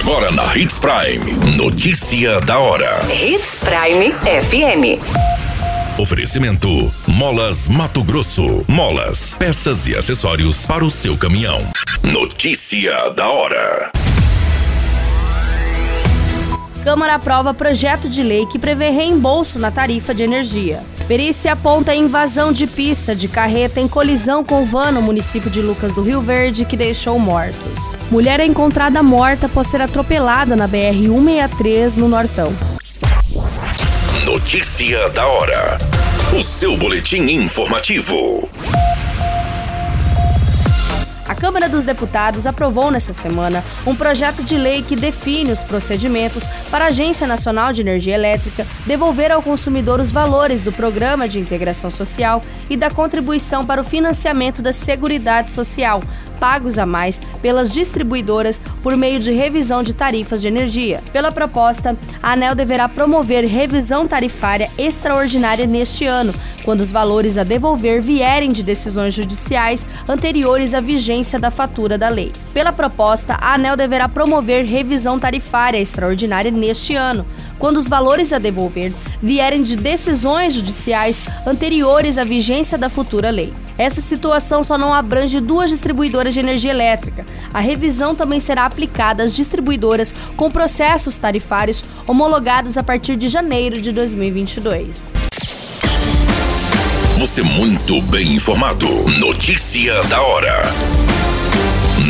Agora na Hits Prime. Notícia da hora. Hits Prime FM. Oferecimento: Molas Mato Grosso. Molas, peças e acessórios para o seu caminhão. Notícia da hora. Câmara aprova projeto de lei que prevê reembolso na tarifa de energia. Perícia aponta invasão de pista de carreta em colisão com van no município de Lucas do Rio Verde que deixou mortos. Mulher é encontrada morta após ser atropelada na BR-163 no Nortão. Notícia da hora. O seu boletim informativo. Câmara dos Deputados aprovou nesta semana um projeto de lei que define os procedimentos para a Agência Nacional de Energia Elétrica devolver ao consumidor os valores do Programa de Integração Social e da contribuição para o financiamento da Seguridade Social, pagos a mais pelas distribuidoras por meio de revisão de tarifas de energia. Pela proposta, a ANEL deverá promover revisão tarifária extraordinária neste ano, quando os valores a devolver vierem de decisões judiciais anteriores à vigência da fatura da lei. Pela proposta, a ANEL deverá promover revisão tarifária extraordinária neste ano, quando os valores a devolver vierem de decisões judiciais anteriores à vigência da futura lei. Essa situação só não abrange duas distribuidoras de energia elétrica. A revisão também será aplicada às distribuidoras com processos tarifários homologados a partir de janeiro de 2022. Você muito bem informado. Notícia da hora.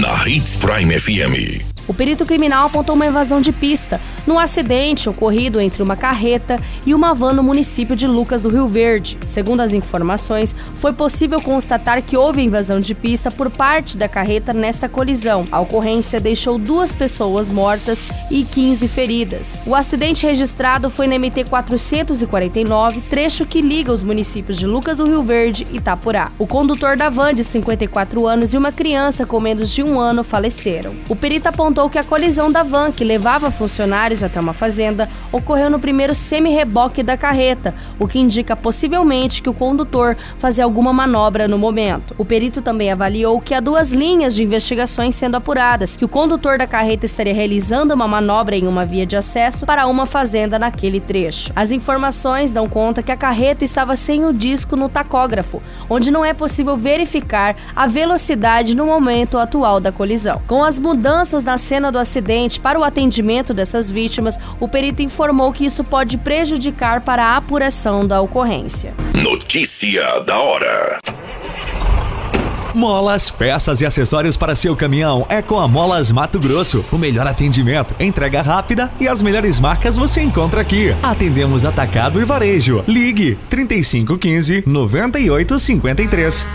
Na Hits Prime FM. O perito criminal apontou uma invasão de pista num acidente ocorrido entre uma carreta e uma van no município de Lucas do Rio Verde. Segundo as informações, foi possível constatar que houve invasão de pista por parte da carreta nesta colisão. A ocorrência deixou duas pessoas mortas e 15 feridas. O acidente registrado foi na MT 449, trecho que liga os municípios de Lucas do Rio Verde e Itapurá. O condutor da van, de 54 anos, e uma criança com menos de um ano faleceram. O perito apontou que a colisão da van, que levava funcionários até uma fazenda, ocorreu no primeiro semi-reboque da carreta, o que indica possivelmente que o condutor fazia alguma manobra no momento. O perito também avaliou que há duas linhas de investigações sendo apuradas, que o condutor da carreta estaria realizando uma manobra em uma via de acesso para uma fazenda naquele trecho. As informações dão conta que a carreta estava sem o disco no tacógrafo, onde não é possível verificar a velocidade no momento atual da colisão. Com as mudanças nas cena do acidente para o atendimento dessas vítimas, o perito informou que isso pode prejudicar para a apuração da ocorrência. Notícia da hora. Molas, peças e acessórios para seu caminhão é com a Molas Mato Grosso. O melhor atendimento, entrega rápida e as melhores marcas você encontra aqui. Atendemos atacado e varejo. Ligue 3515 9853.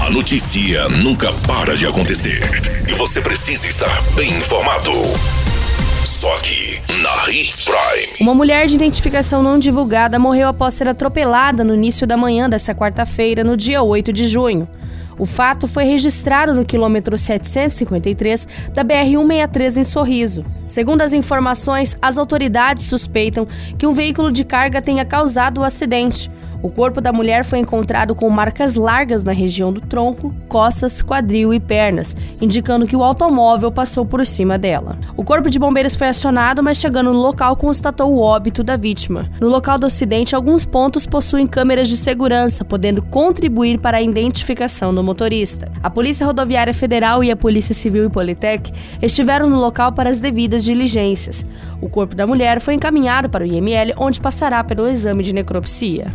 A notícia nunca para de acontecer e você precisa estar bem informado. Só aqui na Hits Prime. Uma mulher de identificação não divulgada morreu após ser atropelada no início da manhã desta quarta-feira, no dia 8 de junho. O fato foi registrado no quilômetro 753 da BR-163 em Sorriso. Segundo as informações, as autoridades suspeitam que um veículo de carga tenha causado o acidente. O corpo da mulher foi encontrado com marcas largas na região do tronco, costas, quadril e pernas, indicando que o automóvel passou por cima dela. O corpo de bombeiros foi acionado, mas chegando no local constatou o óbito da vítima. No local do acidente, alguns pontos possuem câmeras de segurança, podendo contribuir para a identificação do motorista. A Polícia Rodoviária Federal e a Polícia Civil e Politec estiveram no local para as devidas diligências. O corpo da mulher foi encaminhado para o IML, onde passará pelo exame de necropsia.